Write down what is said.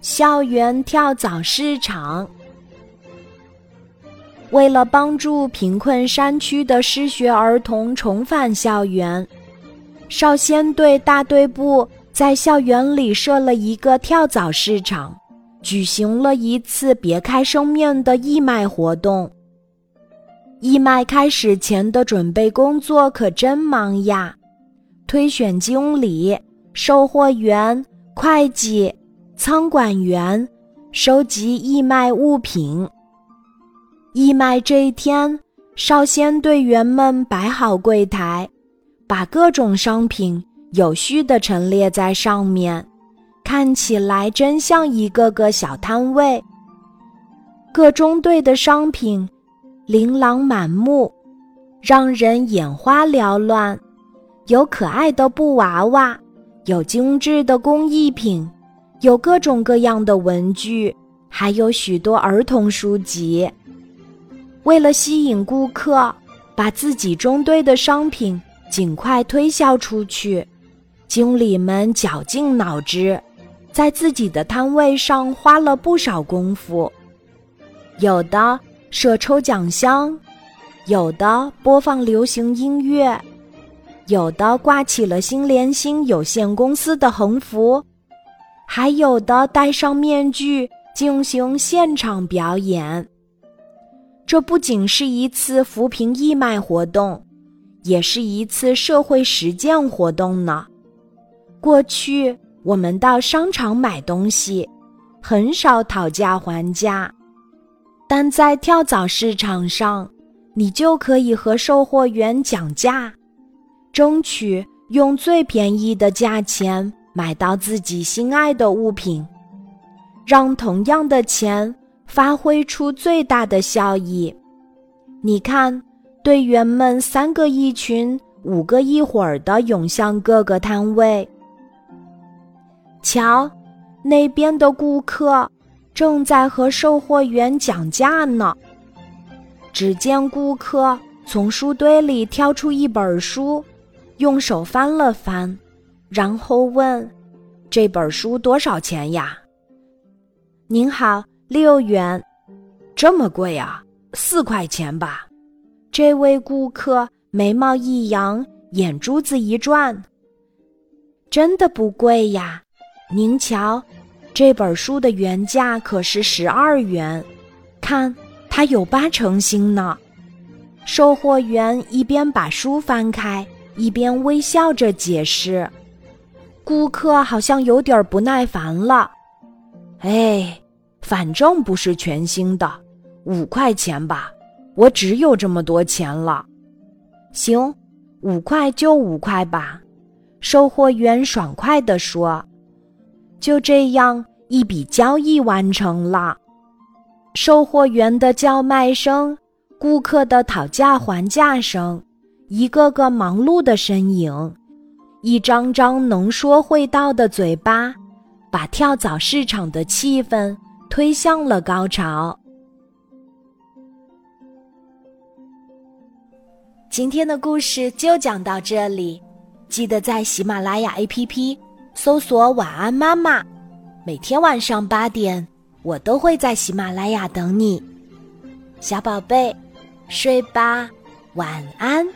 校园跳蚤市场。为了帮助贫困山区的失学儿童重返校园，少先队大队部在校园里设了一个跳蚤市场，举行了一次别开生面的义卖活动。义卖开始前的准备工作可真忙呀！推选经理、售货员、会计、仓管员，收集义卖物品。义卖这一天，少先队员们摆好柜台，把各种商品有序地陈列在上面，看起来真像一个个小摊位。各中队的商品琳琅满目，让人眼花缭乱。有可爱的布娃娃，有精致的工艺品，有各种各样的文具，还有许多儿童书籍。为了吸引顾客，把自己中队的商品尽快推销出去，经理们绞尽脑汁，在自己的摊位上花了不少功夫。有的设抽奖箱，有的播放流行音乐。有的挂起了新联星有限公司的横幅，还有的戴上面具进行现场表演。这不仅是一次扶贫义卖活动，也是一次社会实践活动呢。过去我们到商场买东西，很少讨价还价，但在跳蚤市场上，你就可以和售货员讲价。争取用最便宜的价钱买到自己心爱的物品，让同样的钱发挥出最大的效益。你看，队员们三个一群，五个一伙儿的涌向各个摊位。瞧，那边的顾客正在和售货员讲价呢。只见顾客从书堆里挑出一本书。用手翻了翻，然后问：“这本书多少钱呀？”“您好，六元。”“这么贵啊？四块钱吧。”这位顾客眉毛一扬，眼珠子一转：“真的不贵呀？您瞧，这本书的原价可是十二元，看它有八成新呢。”售货员一边把书翻开。一边微笑着解释，顾客好像有点不耐烦了。哎，反正不是全新的，五块钱吧，我只有这么多钱了。行，五块就五块吧。售货员爽快地说。就这样，一笔交易完成了。售货员的叫卖声，顾客的讨价还价声。一个个忙碌的身影，一张张能说会道的嘴巴，把跳蚤市场的气氛推向了高潮。今天的故事就讲到这里，记得在喜马拉雅 APP 搜索“晚安妈妈”，每天晚上八点，我都会在喜马拉雅等你，小宝贝，睡吧，晚安。